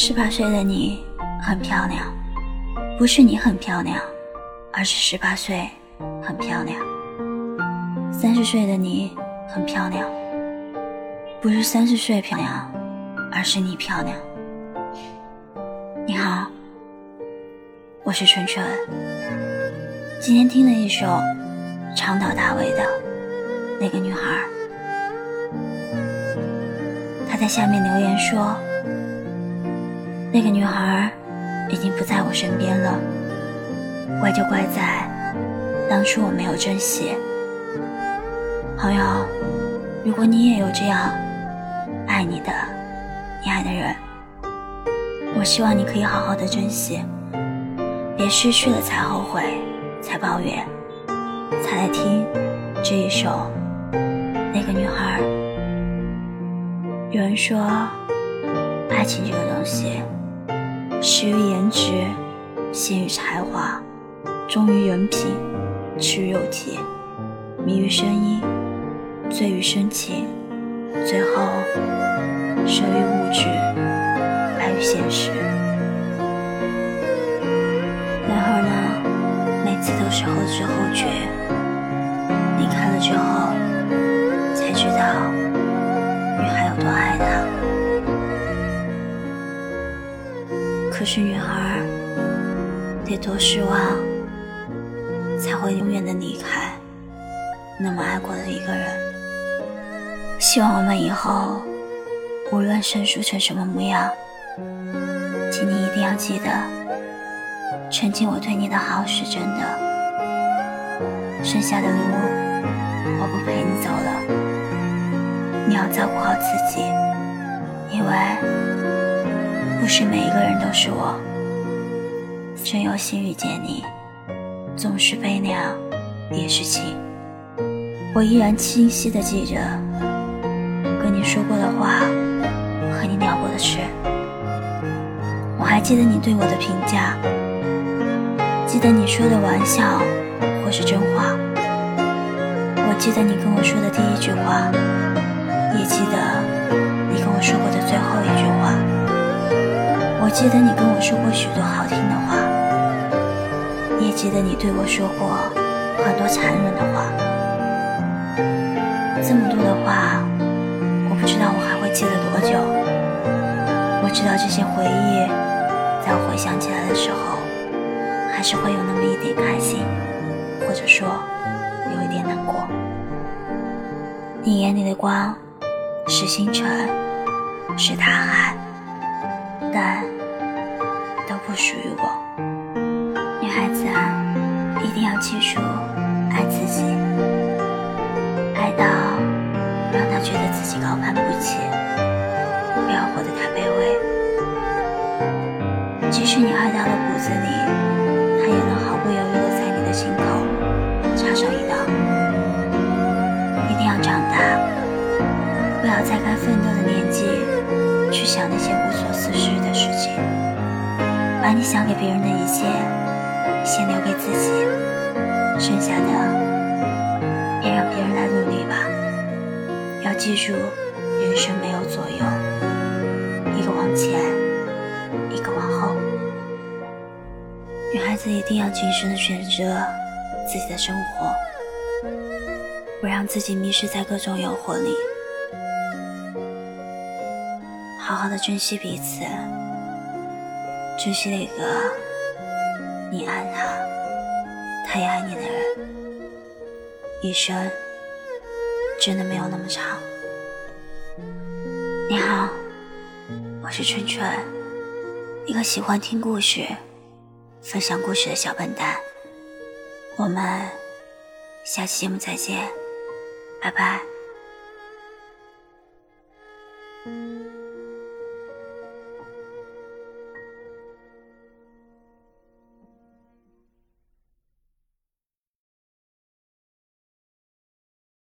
十八岁的你很漂亮，不是你很漂亮，而是十八岁很漂亮。三十岁的你很漂亮，不是三十岁漂亮，而是你漂亮。你好，我是春春。今天听了一首长岛大卫的《那个女孩》，她在下面留言说。那个女孩已经不在我身边了，怪就怪在当初我没有珍惜。朋友，如果你也有这样爱你的、你爱的人，我希望你可以好好的珍惜，别失去了才后悔、才抱怨、才来听这一首《那个女孩》。有人说，爱情这个东西。始于颜值，陷于才华，忠于人品，痴于肉体，迷于声音，醉于深情，最后生于物质，败于现实。然而呢，每次都是后知后觉，可是女孩得多失望，才会永远的离开那么爱过的一个人。希望我们以后无论生疏成什么模样，请你一定要记得，曾经我对你的好是真的。剩下的路我不陪你走了，你要照顾好自己，因为。不是每一个人都是我，真有幸遇见你，纵是悲凉，也是情。我依然清晰的记着，跟你说过的话，和你聊过的事。我还记得你对我的评价，记得你说的玩笑或是真话。我记得你跟我说的第一句话，也记得你跟我说过的最后一句话。记得你跟我说过许多好听的话，你也记得你对我说过很多残忍的话。这么多的话，我不知道我还会记得多久。我知道这些回忆，在我回想起来的时候，还是会有那么一点开心，或者说有一点难过。你眼里的光，是星辰，是大海，但。不属于我，女孩子啊，一定要记住爱自己，爱到让他觉得自己高攀不起，不要活得太卑微。即使你爱到了骨子里，把你想给别人的一切，先留给自己，剩下的也让别人来努力吧。要记住，人生没有左右，一个往前，一个往后。女孩子一定要谨慎的选择自己的生活，不让自己迷失在各种诱惑里，好好的珍惜彼此。珍惜那个你爱他，他也爱你的人。一生真的没有那么长。你好，我是春春，一个喜欢听故事、分享故事的小笨蛋。我们下期节目再见，拜拜。